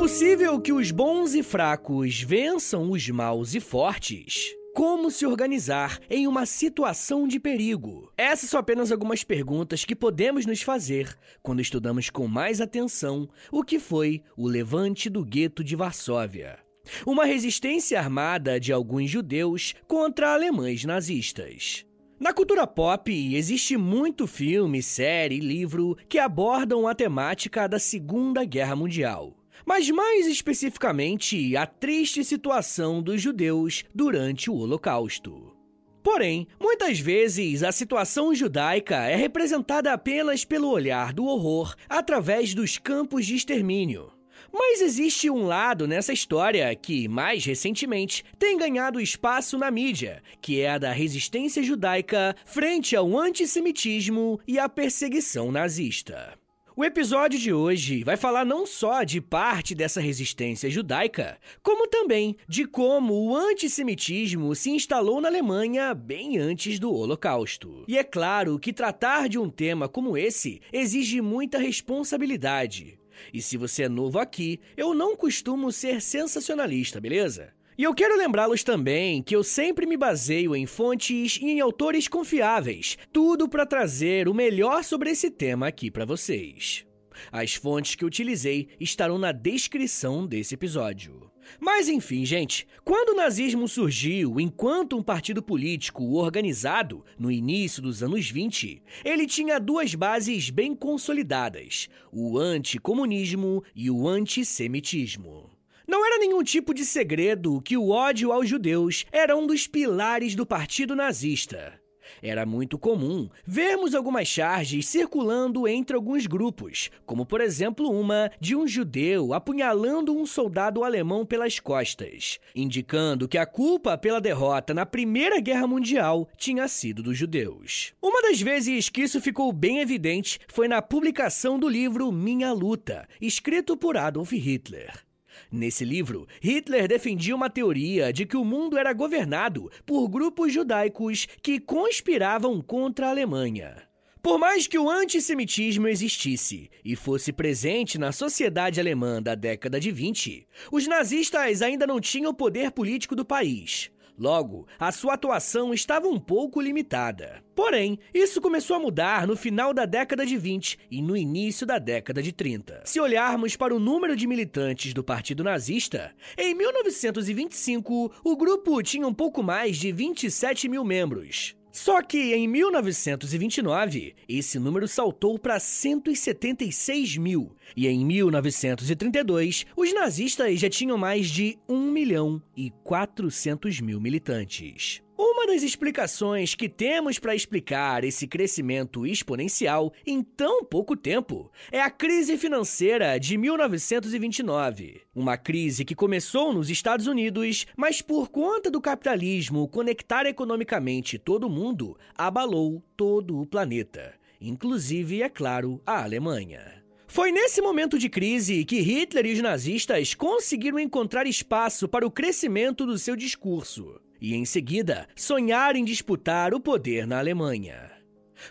Possível que os bons e fracos vençam os maus e fortes? Como se organizar em uma situação de perigo? Essas são apenas algumas perguntas que podemos nos fazer quando estudamos com mais atenção o que foi o levante do gueto de Varsóvia. Uma resistência armada de alguns judeus contra alemães nazistas. Na cultura pop, existe muito filme, série e livro que abordam a temática da Segunda Guerra Mundial mas mais especificamente a triste situação dos judeus durante o Holocausto. Porém, muitas vezes a situação judaica é representada apenas pelo olhar do horror através dos campos de extermínio. Mas existe um lado nessa história que, mais recentemente, tem ganhado espaço na mídia, que é a da resistência judaica frente ao antissemitismo e à perseguição nazista. O episódio de hoje vai falar não só de parte dessa resistência judaica, como também de como o antissemitismo se instalou na Alemanha bem antes do Holocausto. E é claro que tratar de um tema como esse exige muita responsabilidade. E se você é novo aqui, eu não costumo ser sensacionalista, beleza? E eu quero lembrá-los também que eu sempre me baseio em fontes e em autores confiáveis, tudo para trazer o melhor sobre esse tema aqui para vocês. As fontes que utilizei estarão na descrição desse episódio. Mas enfim, gente, quando o nazismo surgiu enquanto um partido político organizado no início dos anos 20, ele tinha duas bases bem consolidadas: o anticomunismo e o antissemitismo. Não era nenhum tipo de segredo que o ódio aos judeus era um dos pilares do partido nazista. Era muito comum vermos algumas charges circulando entre alguns grupos, como por exemplo uma de um judeu apunhalando um soldado alemão pelas costas, indicando que a culpa pela derrota na Primeira Guerra Mundial tinha sido dos judeus. Uma das vezes que isso ficou bem evidente foi na publicação do livro Minha Luta, escrito por Adolf Hitler. Nesse livro, Hitler defendia uma teoria de que o mundo era governado por grupos judaicos que conspiravam contra a Alemanha. Por mais que o antissemitismo existisse e fosse presente na sociedade alemã da década de 20, os nazistas ainda não tinham o poder político do país. Logo, a sua atuação estava um pouco limitada. Porém, isso começou a mudar no final da década de 20 e no início da década de 30. Se olharmos para o número de militantes do Partido Nazista, em 1925 o grupo tinha um pouco mais de 27 mil membros. Só que em 1929, esse número saltou para 176 mil, e em 1932, os nazistas já tinham mais de 1 milhão e 400 mil militantes. Uma das explicações que temos para explicar esse crescimento exponencial em tão pouco tempo é a crise financeira de 1929. Uma crise que começou nos Estados Unidos, mas por conta do capitalismo conectar economicamente todo mundo, abalou todo o planeta, inclusive, é claro, a Alemanha. Foi nesse momento de crise que Hitler e os nazistas conseguiram encontrar espaço para o crescimento do seu discurso e, em seguida, sonhar em disputar o poder na Alemanha.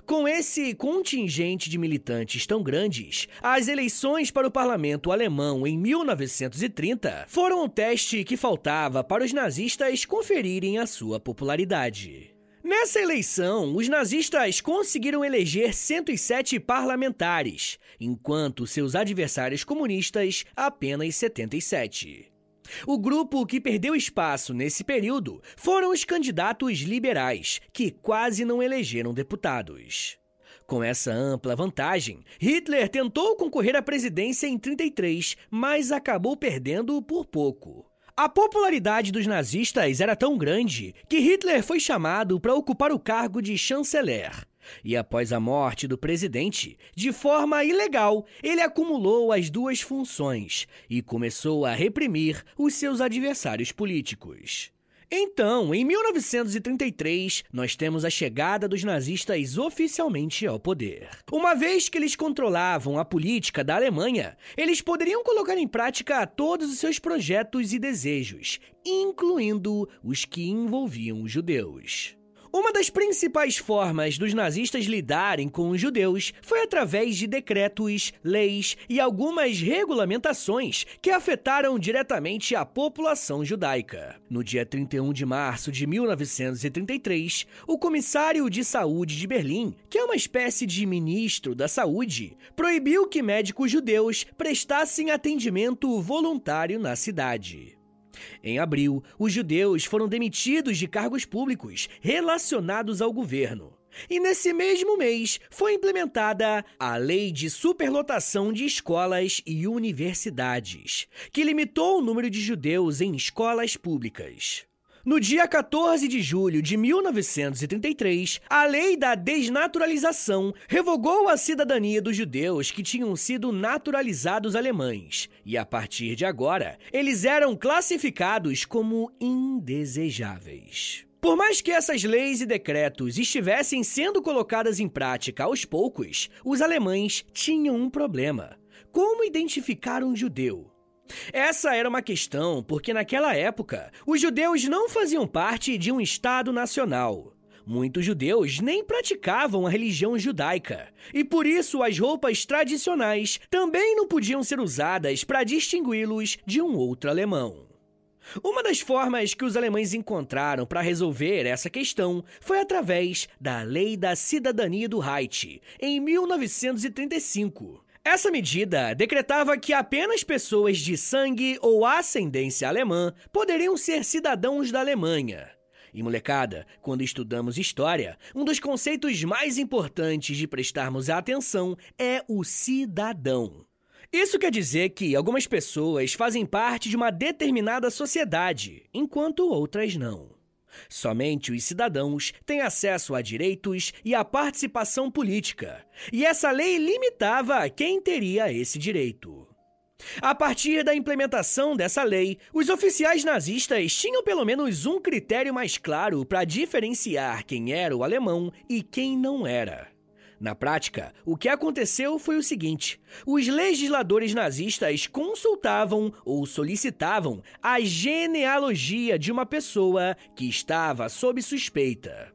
Com esse contingente de militantes tão grandes, as eleições para o parlamento alemão em 1930 foram o teste que faltava para os nazistas conferirem a sua popularidade. Nessa eleição, os nazistas conseguiram eleger 107 parlamentares, enquanto seus adversários comunistas apenas 77. O grupo que perdeu espaço nesse período foram os candidatos liberais, que quase não elegeram deputados. Com essa ampla vantagem, Hitler tentou concorrer à presidência em 33, mas acabou perdendo por pouco. A popularidade dos nazistas era tão grande que Hitler foi chamado para ocupar o cargo de chanceler. E após a morte do presidente, de forma ilegal, ele acumulou as duas funções e começou a reprimir os seus adversários políticos. Então, em 1933, nós temos a chegada dos nazistas oficialmente ao poder. Uma vez que eles controlavam a política da Alemanha, eles poderiam colocar em prática todos os seus projetos e desejos, incluindo os que envolviam os judeus. Uma das principais formas dos nazistas lidarem com os judeus foi através de decretos, leis e algumas regulamentações que afetaram diretamente a população judaica. No dia 31 de março de 1933, o comissário de saúde de Berlim, que é uma espécie de ministro da saúde, proibiu que médicos judeus prestassem atendimento voluntário na cidade. Em abril, os judeus foram demitidos de cargos públicos relacionados ao governo. E nesse mesmo mês foi implementada a Lei de Superlotação de Escolas e Universidades, que limitou o número de judeus em escolas públicas. No dia 14 de julho de 1933, a lei da desnaturalização revogou a cidadania dos judeus que tinham sido naturalizados alemães, e a partir de agora, eles eram classificados como indesejáveis. Por mais que essas leis e decretos estivessem sendo colocadas em prática aos poucos, os alemães tinham um problema: como identificar um judeu? Essa era uma questão porque, naquela época, os judeus não faziam parte de um Estado nacional. Muitos judeus nem praticavam a religião judaica, e por isso as roupas tradicionais também não podiam ser usadas para distingui-los de um outro alemão. Uma das formas que os alemães encontraram para resolver essa questão foi através da Lei da Cidadania do Reich, em 1935, essa medida decretava que apenas pessoas de sangue ou ascendência alemã poderiam ser cidadãos da Alemanha. E molecada, quando estudamos história, um dos conceitos mais importantes de prestarmos atenção é o cidadão. Isso quer dizer que algumas pessoas fazem parte de uma determinada sociedade, enquanto outras não. Somente os cidadãos têm acesso a direitos e a participação política, e essa lei limitava quem teria esse direito. A partir da implementação dessa lei, os oficiais nazistas tinham pelo menos um critério mais claro para diferenciar quem era o alemão e quem não era. Na prática, o que aconteceu foi o seguinte: os legisladores nazistas consultavam ou solicitavam a genealogia de uma pessoa que estava sob suspeita.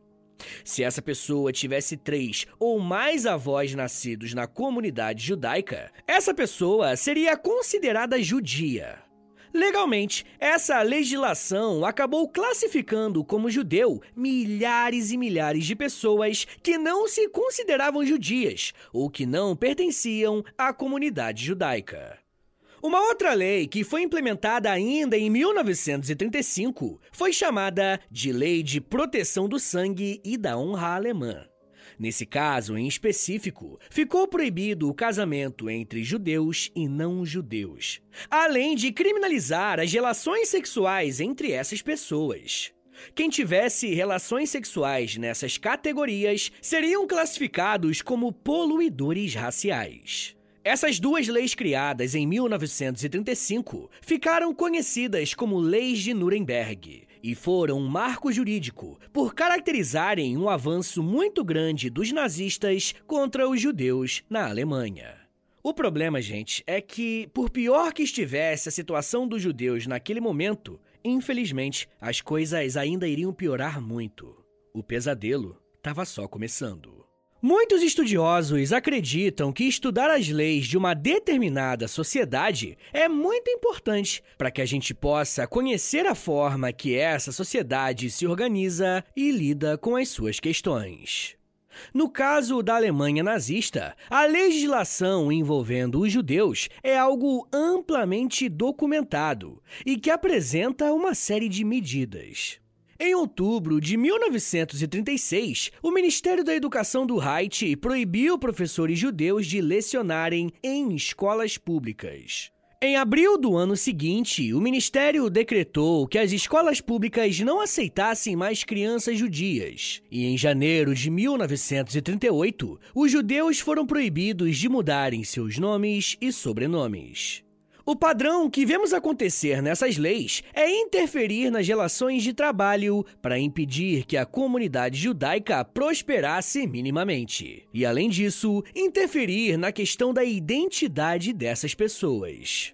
Se essa pessoa tivesse três ou mais avós nascidos na comunidade judaica, essa pessoa seria considerada judia. Legalmente, essa legislação acabou classificando como judeu milhares e milhares de pessoas que não se consideravam judias ou que não pertenciam à comunidade judaica. Uma outra lei que foi implementada ainda em 1935 foi chamada de Lei de Proteção do Sangue e da Honra Alemã. Nesse caso em específico, ficou proibido o casamento entre judeus e não judeus, além de criminalizar as relações sexuais entre essas pessoas. Quem tivesse relações sexuais nessas categorias seriam classificados como poluidores raciais. Essas duas leis criadas em 1935 ficaram conhecidas como Leis de Nuremberg e foram um marco jurídico por caracterizarem um avanço muito grande dos nazistas contra os judeus na Alemanha. O problema, gente, é que, por pior que estivesse a situação dos judeus naquele momento, infelizmente as coisas ainda iriam piorar muito. O pesadelo estava só começando. Muitos estudiosos acreditam que estudar as leis de uma determinada sociedade é muito importante para que a gente possa conhecer a forma que essa sociedade se organiza e lida com as suas questões. No caso da Alemanha nazista, a legislação envolvendo os judeus é algo amplamente documentado e que apresenta uma série de medidas. Em outubro de 1936, o Ministério da Educação do Haiti proibiu professores judeus de lecionarem em escolas públicas. Em abril do ano seguinte, o ministério decretou que as escolas públicas não aceitassem mais crianças judias. E em janeiro de 1938, os judeus foram proibidos de mudarem seus nomes e sobrenomes. O padrão que vemos acontecer nessas leis é interferir nas relações de trabalho para impedir que a comunidade judaica prosperasse minimamente. E, além disso, interferir na questão da identidade dessas pessoas.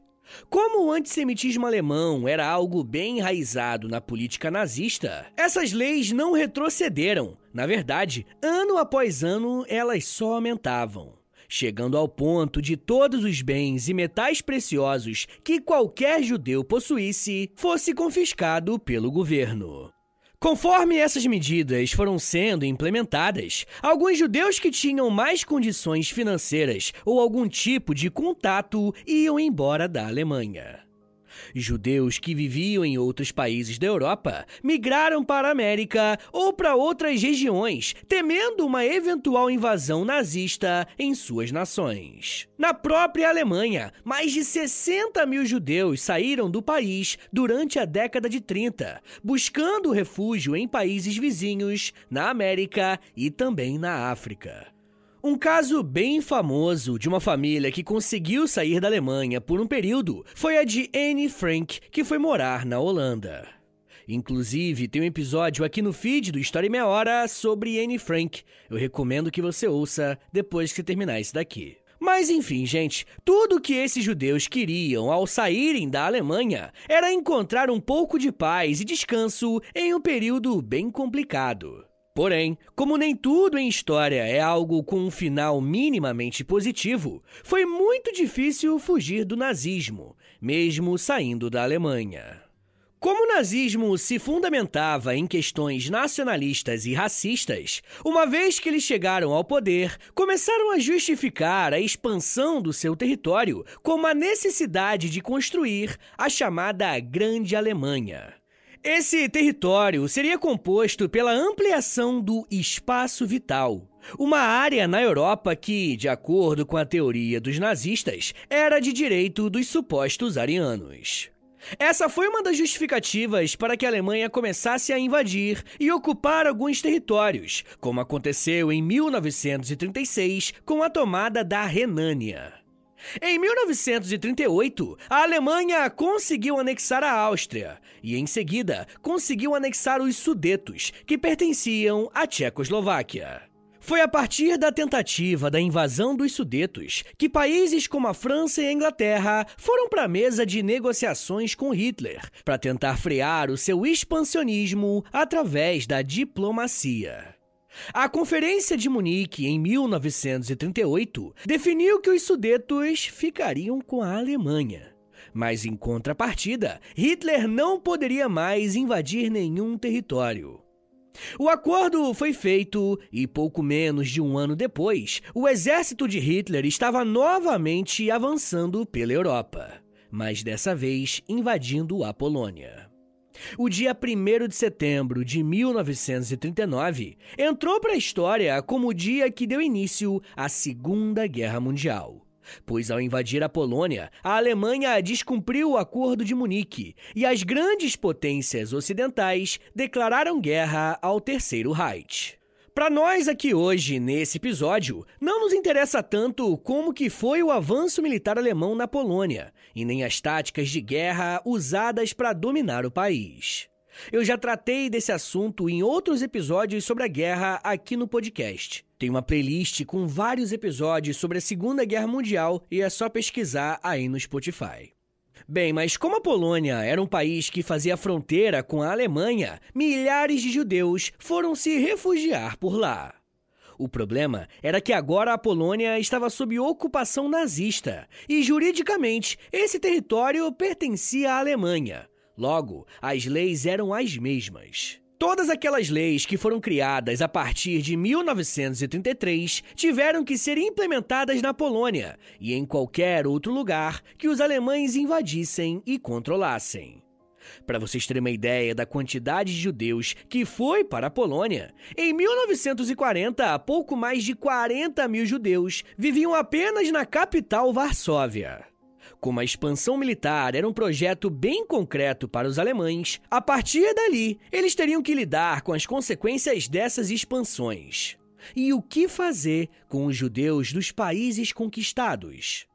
Como o antissemitismo alemão era algo bem enraizado na política nazista, essas leis não retrocederam. Na verdade, ano após ano, elas só aumentavam chegando ao ponto de todos os bens e metais preciosos que qualquer judeu possuísse fosse confiscado pelo governo. Conforme essas medidas foram sendo implementadas, alguns judeus que tinham mais condições financeiras ou algum tipo de contato iam embora da Alemanha. Judeus que viviam em outros países da Europa migraram para a América ou para outras regiões, temendo uma eventual invasão nazista em suas nações. Na própria Alemanha, mais de 60 mil judeus saíram do país durante a década de 30, buscando refúgio em países vizinhos, na América e também na África. Um caso bem famoso de uma família que conseguiu sair da Alemanha por um período foi a de Anne Frank, que foi morar na Holanda. Inclusive, tem um episódio aqui no feed do História em Meia Hora sobre Anne Frank. Eu recomendo que você ouça depois que terminar isso daqui. Mas enfim, gente, tudo que esses judeus queriam ao saírem da Alemanha era encontrar um pouco de paz e descanso em um período bem complicado. Porém, como nem tudo em história é algo com um final minimamente positivo, foi muito difícil fugir do nazismo, mesmo saindo da Alemanha. Como o nazismo se fundamentava em questões nacionalistas e racistas, uma vez que eles chegaram ao poder, começaram a justificar a expansão do seu território como a necessidade de construir a chamada Grande Alemanha. Esse território seria composto pela ampliação do espaço vital, uma área na Europa que, de acordo com a teoria dos nazistas, era de direito dos supostos arianos. Essa foi uma das justificativas para que a Alemanha começasse a invadir e ocupar alguns territórios, como aconteceu em 1936 com a tomada da Renânia. Em 1938, a Alemanha conseguiu anexar a Áustria e, em seguida, conseguiu anexar os Sudetos, que pertenciam à Tchecoslováquia. Foi a partir da tentativa da invasão dos Sudetos que países como a França e a Inglaterra foram para a mesa de negociações com Hitler para tentar frear o seu expansionismo através da diplomacia. A Conferência de Munique, em 1938, definiu que os Sudetos ficariam com a Alemanha. Mas, em contrapartida, Hitler não poderia mais invadir nenhum território. O acordo foi feito e, pouco menos de um ano depois, o exército de Hitler estava novamente avançando pela Europa, mas dessa vez invadindo a Polônia. O dia 1 de setembro de 1939 entrou para a história como o dia que deu início à Segunda Guerra Mundial. Pois, ao invadir a Polônia, a Alemanha descumpriu o Acordo de Munique e as grandes potências ocidentais declararam guerra ao Terceiro Reich. Para nós aqui hoje, nesse episódio, não nos interessa tanto como que foi o avanço militar alemão na Polônia, e nem as táticas de guerra usadas para dominar o país. Eu já tratei desse assunto em outros episódios sobre a guerra aqui no podcast. Tem uma playlist com vários episódios sobre a Segunda Guerra Mundial e é só pesquisar aí no Spotify. Bem, mas como a Polônia era um país que fazia fronteira com a Alemanha, milhares de judeus foram se refugiar por lá. O problema era que agora a Polônia estava sob ocupação nazista e, juridicamente, esse território pertencia à Alemanha. Logo, as leis eram as mesmas. Todas aquelas leis que foram criadas a partir de 1933 tiveram que ser implementadas na Polônia e em qualquer outro lugar que os alemães invadissem e controlassem. Para vocês terem uma ideia da quantidade de judeus que foi para a Polônia, em 1940, pouco mais de 40 mil judeus viviam apenas na capital Varsóvia. Como a expansão militar era um projeto bem concreto para os alemães, a partir dali eles teriam que lidar com as consequências dessas expansões. E o que fazer com os judeus dos países conquistados?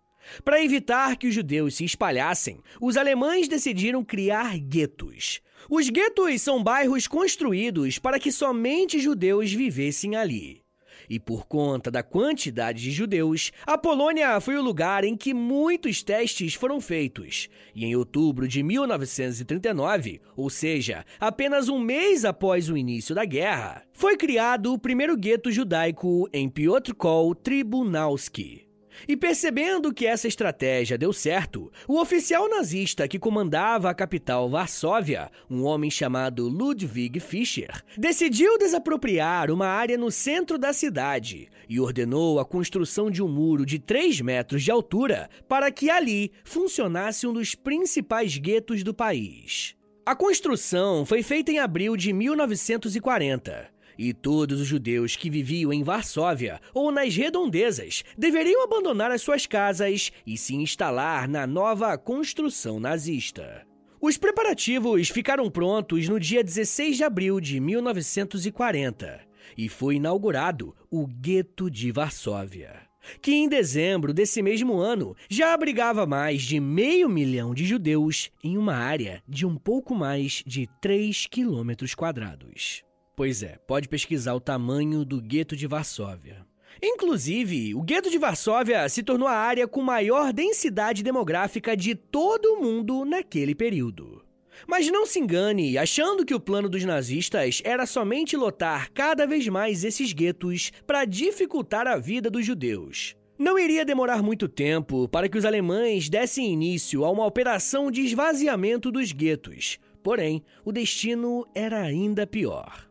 Para evitar que os judeus se espalhassem, os alemães decidiram criar guetos. Os guetos são bairros construídos para que somente judeus vivessem ali. E por conta da quantidade de judeus, a Polônia foi o lugar em que muitos testes foram feitos. E em outubro de 1939, ou seja, apenas um mês após o início da guerra, foi criado o primeiro gueto judaico em Piotrkov Tribunalski. E percebendo que essa estratégia deu certo, o oficial nazista que comandava a capital Varsóvia, um homem chamado Ludwig Fischer, decidiu desapropriar uma área no centro da cidade e ordenou a construção de um muro de 3 metros de altura para que ali funcionasse um dos principais guetos do país. A construção foi feita em abril de 1940 e todos os judeus que viviam em Varsóvia ou nas redondezas deveriam abandonar as suas casas e se instalar na nova construção nazista. Os preparativos ficaram prontos no dia 16 de abril de 1940 e foi inaugurado o Gueto de Varsóvia, que em dezembro desse mesmo ano já abrigava mais de meio milhão de judeus em uma área de um pouco mais de 3 quilômetros quadrados. Pois é, pode pesquisar o tamanho do gueto de Varsóvia. Inclusive, o gueto de Varsóvia se tornou a área com maior densidade demográfica de todo o mundo naquele período. Mas não se engane achando que o plano dos nazistas era somente lotar cada vez mais esses guetos para dificultar a vida dos judeus. Não iria demorar muito tempo para que os alemães dessem início a uma operação de esvaziamento dos guetos. Porém, o destino era ainda pior.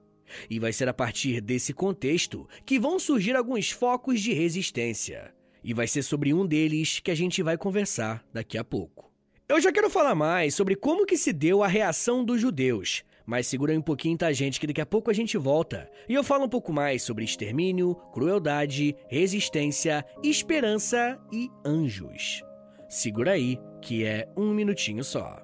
E vai ser a partir desse contexto que vão surgir alguns focos de resistência. E vai ser sobre um deles que a gente vai conversar daqui a pouco. Eu já quero falar mais sobre como que se deu a reação dos judeus, mas segura aí um pouquinho, tá, gente, que daqui a pouco a gente volta. E eu falo um pouco mais sobre extermínio, crueldade, resistência, esperança e anjos. Segura aí, que é um minutinho só.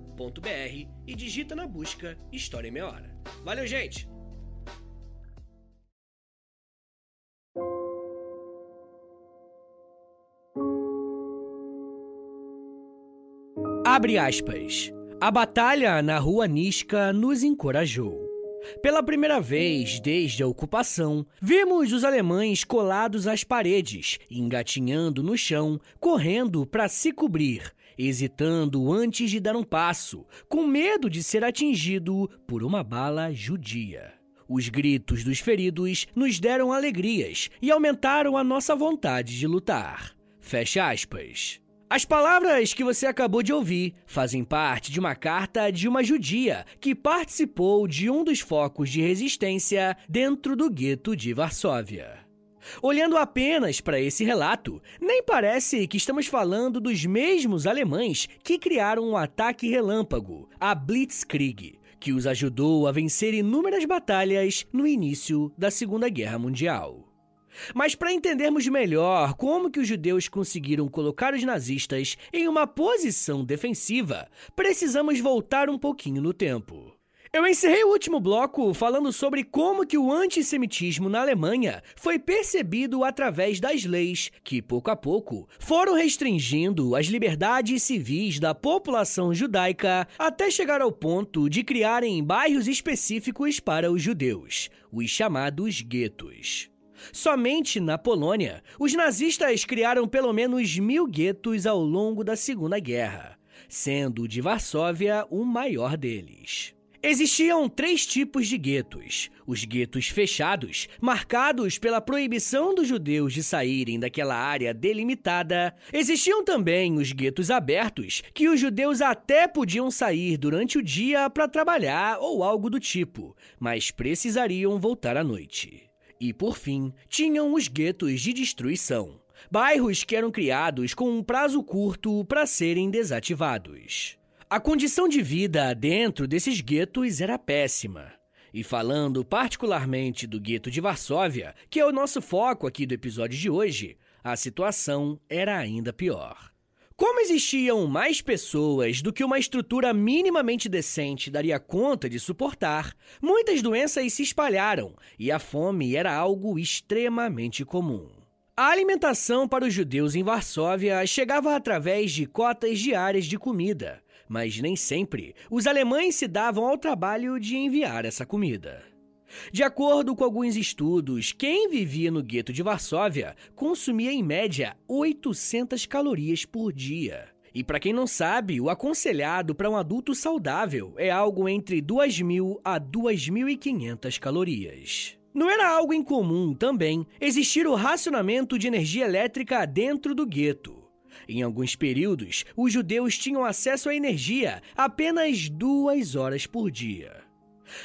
e digita na busca História em Meia Hora. Valeu, gente! Abre aspas. A batalha na Rua Nisca nos encorajou. Pela primeira vez desde a ocupação, vimos os alemães colados às paredes, engatinhando no chão, correndo para se cobrir, hesitando antes de dar um passo, com medo de ser atingido por uma bala judia. Os gritos dos feridos nos deram alegrias e aumentaram a nossa vontade de lutar. Fecha aspas. As palavras que você acabou de ouvir fazem parte de uma carta de uma judia que participou de um dos focos de resistência dentro do gueto de Varsóvia. Olhando apenas para esse relato, nem parece que estamos falando dos mesmos alemães que criaram o um ataque relâmpago, a Blitzkrieg, que os ajudou a vencer inúmeras batalhas no início da Segunda Guerra Mundial. Mas para entendermos melhor como que os judeus conseguiram colocar os nazistas em uma posição defensiva, precisamos voltar um pouquinho no tempo. Eu encerrei o último bloco falando sobre como que o antissemitismo na Alemanha foi percebido através das leis que, pouco a pouco, foram restringindo as liberdades civis da população judaica até chegar ao ponto de criarem bairros específicos para os judeus, os chamados guetos. Somente na Polônia, os nazistas criaram pelo menos mil guetos ao longo da Segunda Guerra sendo o de Varsóvia o maior deles. Existiam três tipos de guetos: os guetos fechados, marcados pela proibição dos judeus de saírem daquela área delimitada. Existiam também os guetos abertos, que os judeus até podiam sair durante o dia para trabalhar ou algo do tipo, mas precisariam voltar à noite. E por fim, tinham os guetos de destruição. Bairros que eram criados com um prazo curto para serem desativados. A condição de vida dentro desses guetos era péssima. E falando particularmente do gueto de Varsóvia, que é o nosso foco aqui do episódio de hoje, a situação era ainda pior. Como existiam mais pessoas do que uma estrutura minimamente decente daria conta de suportar, muitas doenças se espalharam e a fome era algo extremamente comum. A alimentação para os judeus em Varsóvia chegava através de cotas diárias de comida, mas nem sempre os alemães se davam ao trabalho de enviar essa comida. De acordo com alguns estudos, quem vivia no gueto de Varsóvia consumia em média 800 calorias por dia. E para quem não sabe, o aconselhado para um adulto saudável é algo entre 2.000 a 2.500 calorias. Não era algo incomum também existir o racionamento de energia elétrica dentro do gueto. Em alguns períodos, os judeus tinham acesso à energia apenas duas horas por dia.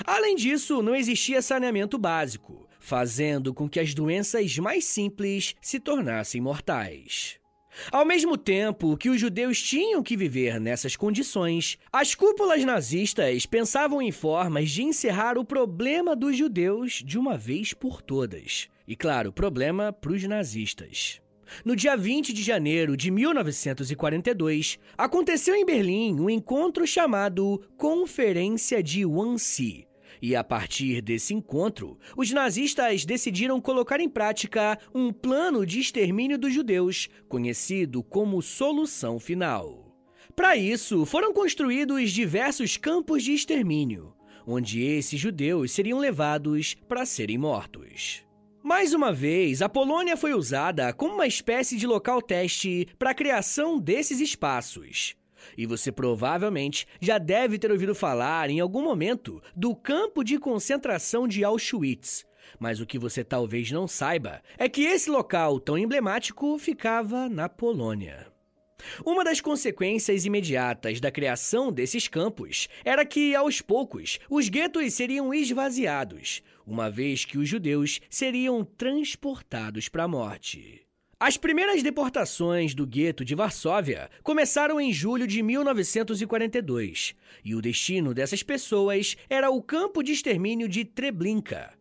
Além disso, não existia saneamento básico, fazendo com que as doenças mais simples se tornassem mortais. Ao mesmo tempo que os judeus tinham que viver nessas condições, as cúpulas nazistas pensavam em formas de encerrar o problema dos judeus de uma vez por todas. E claro, problema para os nazistas. No dia 20 de janeiro de 1942, aconteceu em Berlim um encontro chamado Conferência de Wannsee. E a partir desse encontro, os nazistas decidiram colocar em prática um plano de extermínio dos judeus, conhecido como Solução Final. Para isso, foram construídos diversos campos de extermínio, onde esses judeus seriam levados para serem mortos. Mais uma vez, a Polônia foi usada como uma espécie de local teste para a criação desses espaços. E você provavelmente já deve ter ouvido falar em algum momento do campo de concentração de Auschwitz. Mas o que você talvez não saiba é que esse local tão emblemático ficava na Polônia. Uma das consequências imediatas da criação desses campos era que, aos poucos, os guetos seriam esvaziados, uma vez que os judeus seriam transportados para a morte. As primeiras deportações do gueto de Varsóvia começaram em julho de 1942, e o destino dessas pessoas era o campo de extermínio de Treblinka,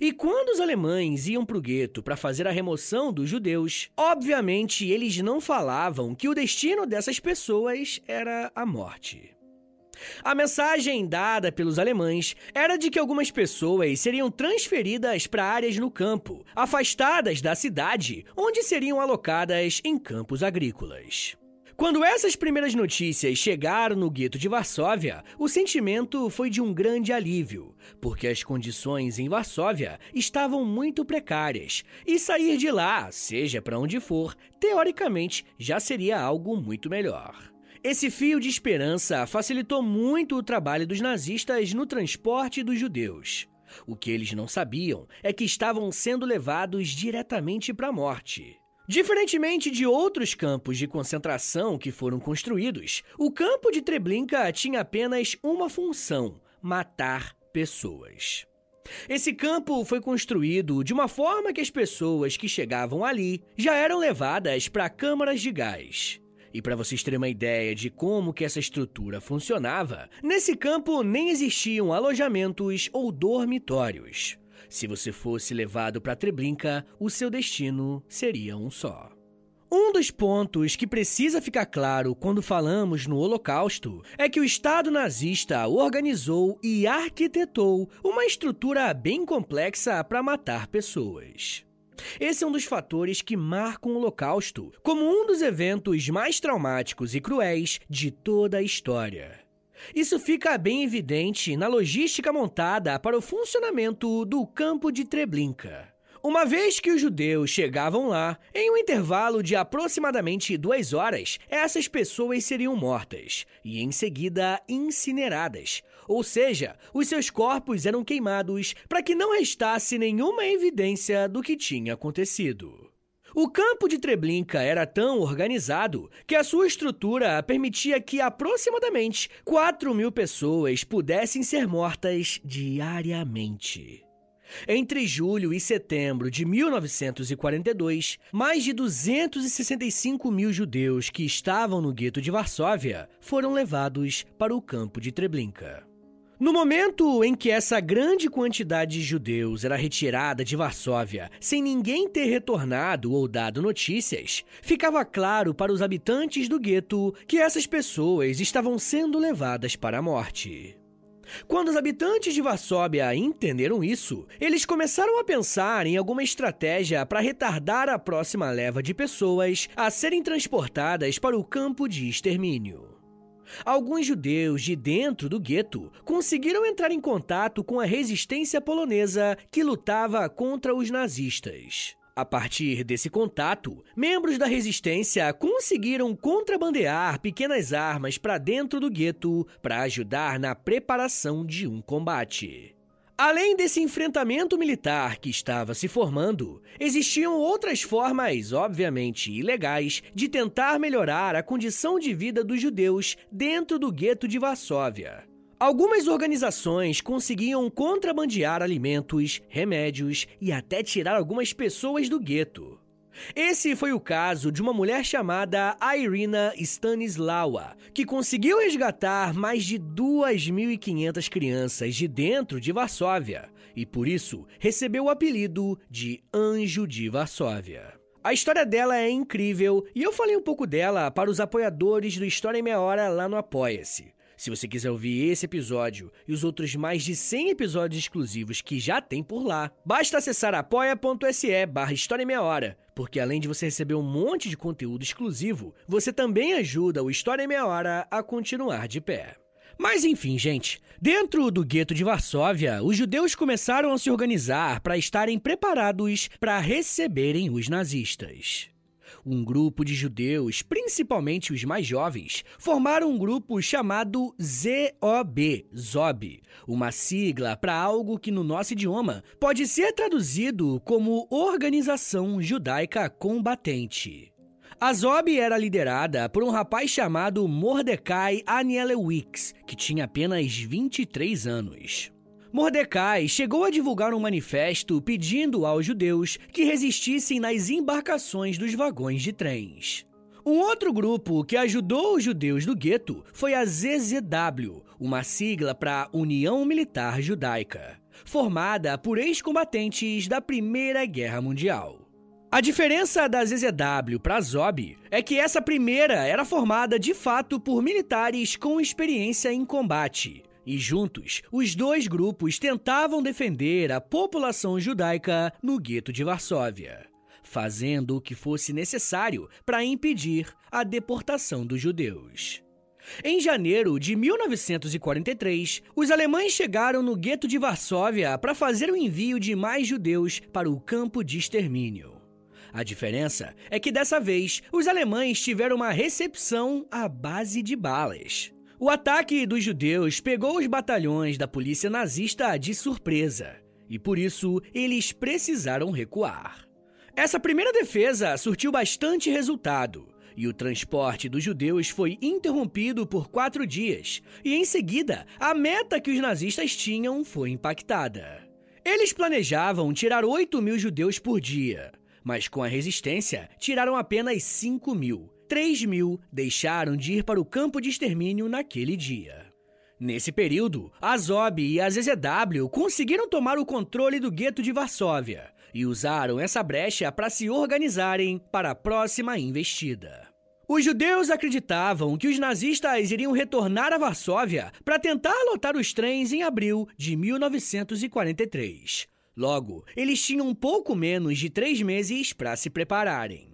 e quando os alemães iam para o gueto para fazer a remoção dos judeus, obviamente eles não falavam que o destino dessas pessoas era a morte. A mensagem dada pelos alemães era de que algumas pessoas seriam transferidas para áreas no campo, afastadas da cidade, onde seriam alocadas em campos agrícolas. Quando essas primeiras notícias chegaram no gueto de Varsóvia, o sentimento foi de um grande alívio, porque as condições em Varsóvia estavam muito precárias e sair de lá, seja para onde for, teoricamente já seria algo muito melhor. Esse fio de esperança facilitou muito o trabalho dos nazistas no transporte dos judeus. O que eles não sabiam é que estavam sendo levados diretamente para a morte. Diferentemente de outros campos de concentração que foram construídos, o campo de Treblinka tinha apenas uma função: matar pessoas. Esse campo foi construído de uma forma que as pessoas que chegavam ali já eram levadas para câmaras de gás. E para vocês terem uma ideia de como que essa estrutura funcionava, nesse campo nem existiam alojamentos ou dormitórios. Se você fosse levado para Treblinka, o seu destino seria um só. Um dos pontos que precisa ficar claro quando falamos no Holocausto é que o Estado nazista organizou e arquitetou uma estrutura bem complexa para matar pessoas. Esse é um dos fatores que marcam o Holocausto como um dos eventos mais traumáticos e cruéis de toda a história. Isso fica bem evidente na logística montada para o funcionamento do campo de Treblinka. Uma vez que os judeus chegavam lá, em um intervalo de aproximadamente duas horas, essas pessoas seriam mortas e em seguida incineradas. Ou seja, os seus corpos eram queimados para que não restasse nenhuma evidência do que tinha acontecido. O campo de Treblinka era tão organizado que a sua estrutura permitia que aproximadamente 4 mil pessoas pudessem ser mortas diariamente. Entre julho e setembro de 1942, mais de 265 mil judeus que estavam no gueto de Varsóvia foram levados para o campo de Treblinka. No momento em que essa grande quantidade de judeus era retirada de Varsóvia sem ninguém ter retornado ou dado notícias, ficava claro para os habitantes do gueto que essas pessoas estavam sendo levadas para a morte. Quando os habitantes de Varsóvia entenderam isso, eles começaram a pensar em alguma estratégia para retardar a próxima leva de pessoas a serem transportadas para o campo de extermínio. Alguns judeus de dentro do gueto conseguiram entrar em contato com a resistência polonesa que lutava contra os nazistas. A partir desse contato, membros da resistência conseguiram contrabandear pequenas armas para dentro do gueto para ajudar na preparação de um combate. Além desse enfrentamento militar que estava se formando, existiam outras formas, obviamente ilegais, de tentar melhorar a condição de vida dos judeus dentro do gueto de Varsóvia. Algumas organizações conseguiam contrabandear alimentos, remédios e até tirar algumas pessoas do gueto. Esse foi o caso de uma mulher chamada Irina Stanislawa, que conseguiu resgatar mais de 2.500 crianças de dentro de Varsóvia e, por isso, recebeu o apelido de Anjo de Varsóvia. A história dela é incrível e eu falei um pouco dela para os apoiadores do História em Meia Hora lá no Apoia-se. Se você quiser ouvir esse episódio e os outros mais de 100 episódios exclusivos que já tem por lá, basta acessar apoia.se barra História Meia Hora, porque além de você receber um monte de conteúdo exclusivo, você também ajuda o História Meia Hora a continuar de pé. Mas enfim, gente, dentro do gueto de Varsóvia, os judeus começaram a se organizar para estarem preparados para receberem os nazistas. Um grupo de judeus, principalmente os mais jovens, formaram um grupo chamado ZOB, ZOB, uma sigla para algo que no nosso idioma pode ser traduzido como Organização Judaica Combatente. A Zob era liderada por um rapaz chamado Mordecai Anielewicz, que tinha apenas 23 anos. Mordecai chegou a divulgar um manifesto pedindo aos judeus que resistissem nas embarcações dos vagões de trens. Um outro grupo que ajudou os judeus do gueto foi a ZZW, uma sigla para União Militar Judaica, formada por ex-combatentes da Primeira Guerra Mundial. A diferença da ZZW para a ZOB é que essa primeira era formada de fato por militares com experiência em combate, e juntos, os dois grupos tentavam defender a população judaica no gueto de Varsóvia, fazendo o que fosse necessário para impedir a deportação dos judeus. Em janeiro de 1943, os alemães chegaram no gueto de Varsóvia para fazer o envio de mais judeus para o campo de extermínio. A diferença é que dessa vez os alemães tiveram uma recepção à base de balas. O ataque dos judeus pegou os batalhões da polícia nazista de surpresa e por isso eles precisaram recuar. Essa primeira defesa surtiu bastante resultado e o transporte dos judeus foi interrompido por quatro dias, e em seguida a meta que os nazistas tinham foi impactada. Eles planejavam tirar 8 mil judeus por dia, mas com a resistência tiraram apenas 5 mil 3 mil deixaram de ir para o campo de extermínio naquele dia. Nesse período, a ZOB e a ZZW conseguiram tomar o controle do gueto de Varsóvia e usaram essa brecha para se organizarem para a próxima investida. Os judeus acreditavam que os nazistas iriam retornar a Varsóvia para tentar lotar os trens em abril de 1943. Logo, eles tinham pouco menos de três meses para se prepararem.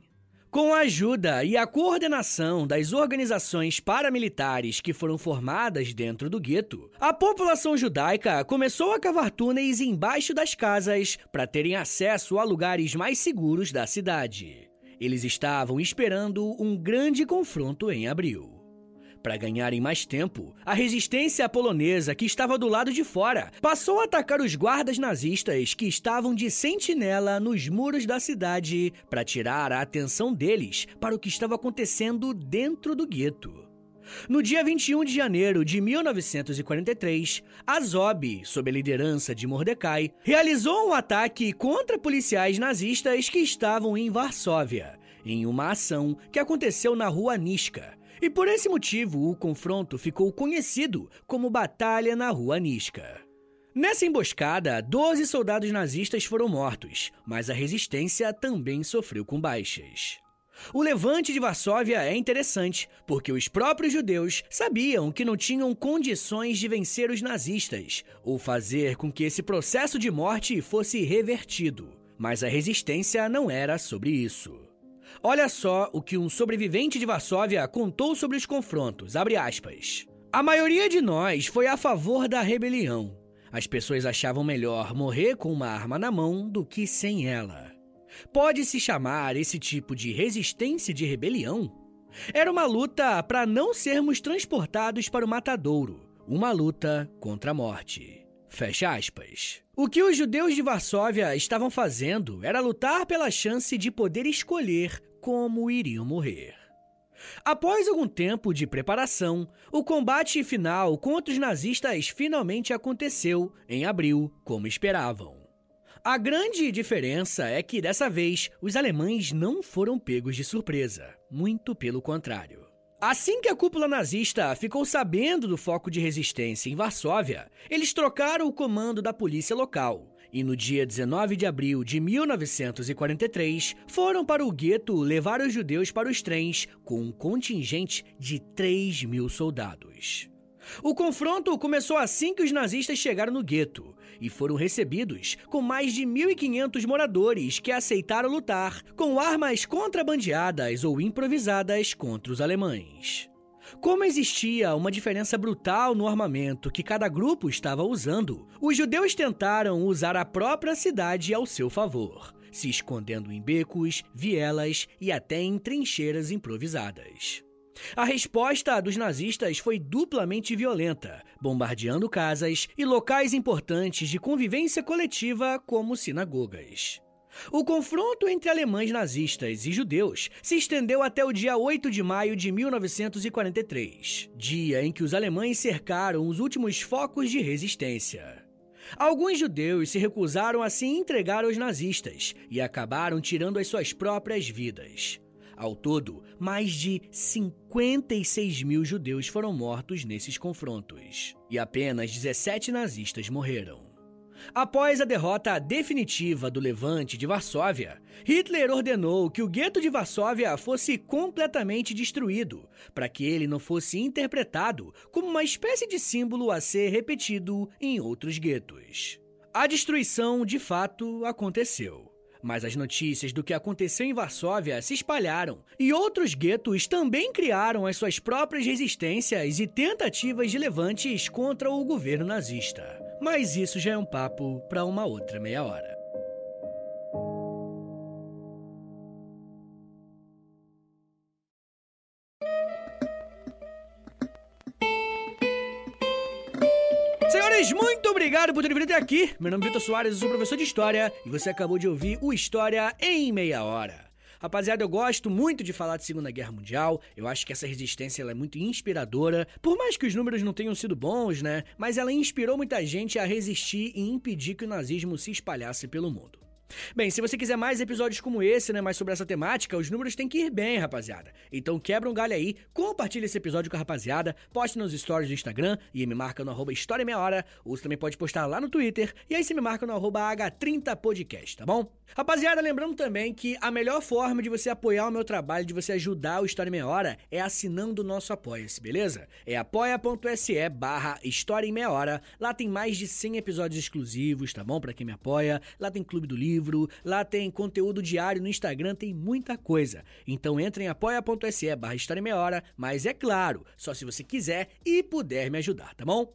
Com a ajuda e a coordenação das organizações paramilitares que foram formadas dentro do gueto, a população judaica começou a cavar túneis embaixo das casas para terem acesso a lugares mais seguros da cidade. Eles estavam esperando um grande confronto em abril. Para ganharem mais tempo, a resistência polonesa, que estava do lado de fora, passou a atacar os guardas nazistas que estavam de sentinela nos muros da cidade para tirar a atenção deles para o que estava acontecendo dentro do gueto. No dia 21 de janeiro de 1943, Azov, sob a liderança de Mordecai, realizou um ataque contra policiais nazistas que estavam em Varsóvia, em uma ação que aconteceu na rua Niska, e por esse motivo, o confronto ficou conhecido como Batalha na Rua Niska. Nessa emboscada, 12 soldados nazistas foram mortos, mas a resistência também sofreu com baixas. O levante de Varsóvia é interessante, porque os próprios judeus sabiam que não tinham condições de vencer os nazistas ou fazer com que esse processo de morte fosse revertido. Mas a resistência não era sobre isso. Olha só o que um sobrevivente de Varsóvia contou sobre os confrontos. A maioria de nós foi a favor da rebelião. As pessoas achavam melhor morrer com uma arma na mão do que sem ela. Pode-se chamar esse tipo de resistência de rebelião? Era uma luta para não sermos transportados para o matadouro, uma luta contra a morte. Fecha aspas. O que os judeus de Varsóvia estavam fazendo era lutar pela chance de poder escolher como iriam morrer. Após algum tempo de preparação, o combate final contra os nazistas finalmente aconteceu em abril, como esperavam. A grande diferença é que dessa vez os alemães não foram pegos de surpresa, muito pelo contrário. Assim que a cúpula nazista ficou sabendo do foco de resistência em Varsóvia, eles trocaram o comando da polícia local e no dia 19 de abril de 1943 foram para o gueto levar os judeus para os trens com um contingente de 3 mil soldados. O confronto começou assim que os nazistas chegaram no gueto e foram recebidos com mais de 1.500 moradores que aceitaram lutar com armas contrabandeadas ou improvisadas contra os alemães. Como existia uma diferença brutal no armamento que cada grupo estava usando, os judeus tentaram usar a própria cidade ao seu favor, se escondendo em becos, vielas e até em trincheiras improvisadas. A resposta dos nazistas foi duplamente violenta, bombardeando casas e locais importantes de convivência coletiva, como sinagogas. O confronto entre alemães nazistas e judeus se estendeu até o dia 8 de maio de 1943, dia em que os alemães cercaram os últimos focos de resistência. Alguns judeus se recusaram a se entregar aos nazistas e acabaram tirando as suas próprias vidas. Ao todo, mais de 56 mil judeus foram mortos nesses confrontos, e apenas 17 nazistas morreram. Após a derrota definitiva do levante de Varsóvia, Hitler ordenou que o gueto de Varsóvia fosse completamente destruído, para que ele não fosse interpretado como uma espécie de símbolo a ser repetido em outros guetos. A destruição de fato aconteceu. Mas as notícias do que aconteceu em Varsóvia se espalharam, e outros guetos também criaram as suas próprias resistências e tentativas de levantes contra o governo nazista. Mas isso já é um papo para uma outra meia hora. Senhores, muito obrigado por terem vindo até aqui. Meu nome é Vitor Soares, eu sou professor de História e você acabou de ouvir o História em Meia Hora. Rapaziada, eu gosto muito de falar de Segunda Guerra Mundial. Eu acho que essa resistência é muito inspiradora. Por mais que os números não tenham sido bons, né? Mas ela inspirou muita gente a resistir e impedir que o nazismo se espalhasse pelo mundo. Bem, se você quiser mais episódios como esse, né, mais sobre essa temática, os números têm que ir bem, rapaziada. Então quebra um galho aí, compartilha esse episódio com a rapaziada, poste nos stories do Instagram e me marca no arroba História Meia Hora, ou você também pode postar lá no Twitter, e aí você me marca no arroba H30podcast, tá bom? Rapaziada, lembrando também que a melhor forma de você apoiar o meu trabalho, de você ajudar o História Meia Hora, é assinando o nosso Apoia-se, beleza? É apoia.se barra História em Meia Hora, lá tem mais de 100 episódios exclusivos, tá bom? Pra quem me apoia, lá tem Clube do Livro, livro, lá tem conteúdo diário no Instagram, tem muita coisa. Então entre em apoia.se barra História Meia Hora, mas é claro, só se você quiser e puder me ajudar, tá bom?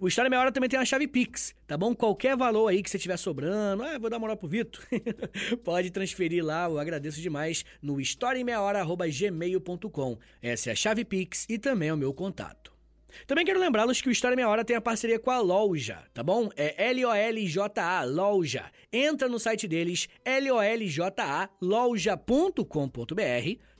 O História Meia Hora também tem a chave Pix, tá bom? Qualquer valor aí que você tiver sobrando, ah, vou dar moral pro Vitor, pode transferir lá, eu agradeço demais, no historiaemmeiahora.gmail.com. Essa é a chave Pix e também é o meu contato. Também quero lembrá-los que o História Meia Hora tem a parceria com a Loja, tá bom? É L-O-L-J-A, Loja. Entra no site deles, L-O-L-J-A, loja.com.br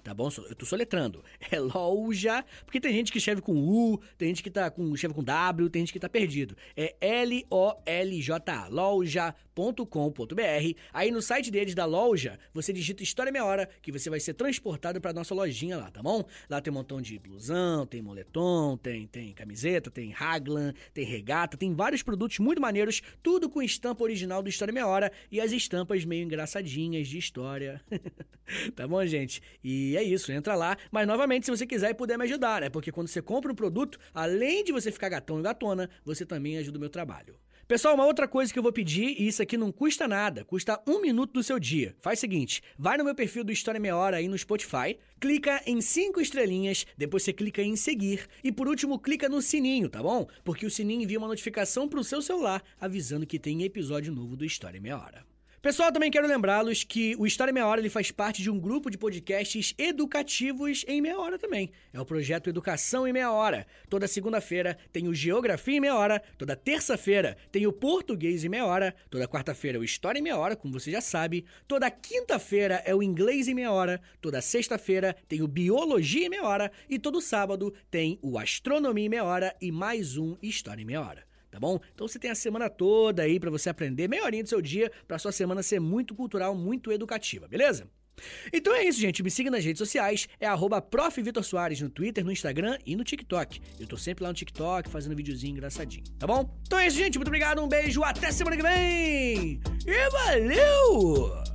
tá bom? Eu tô soletrando. É loja, porque tem gente que escreve com U, tem gente que tá com, escreve com W, tem gente que tá perdido. É L-O-L-J-A, loja.com.br. Aí no site deles da loja, você digita História Meia Hora, que você vai ser transportado pra nossa lojinha lá, tá bom? Lá tem um montão de blusão, tem moletom, tem, tem camiseta, tem raglan, tem regata, tem vários produtos muito maneiros, tudo com estampa original do História Meia Hora e as estampas meio engraçadinhas de história. tá bom, gente? E e é isso, entra lá. Mas novamente, se você quiser e puder me ajudar, né? Porque quando você compra um produto, além de você ficar gatão e gatona, você também ajuda o meu trabalho. Pessoal, uma outra coisa que eu vou pedir, e isso aqui não custa nada, custa um minuto do seu dia. Faz o seguinte, vai no meu perfil do História Meia Hora aí no Spotify, clica em cinco estrelinhas, depois você clica em seguir e por último clica no sininho, tá bom? Porque o sininho envia uma notificação pro seu celular avisando que tem episódio novo do História Meia Hora. Pessoal, também quero lembrá-los que o História Meia Hora ele faz parte de um grupo de podcasts educativos em meia hora também. É o projeto Educação em Meia Hora. Toda segunda-feira tem o Geografia em Meia Hora, toda terça-feira tem o Português em Meia Hora, toda quarta-feira é o História em Meia Hora, como você já sabe, toda quinta-feira é o Inglês em Meia Hora, toda sexta-feira tem o Biologia em Meia Hora e todo sábado tem o Astronomia em Meia Hora e mais um História em Meia Hora tá bom? Então você tem a semana toda aí para você aprender meia horinha do seu dia para sua semana ser muito cultural, muito educativa, beleza? Então é isso, gente. Me siga nas redes sociais. É arroba Soares no Twitter, no Instagram e no TikTok. Eu tô sempre lá no TikTok fazendo videozinho engraçadinho, tá bom? Então é isso, gente. Muito obrigado, um beijo, até semana que vem! E valeu!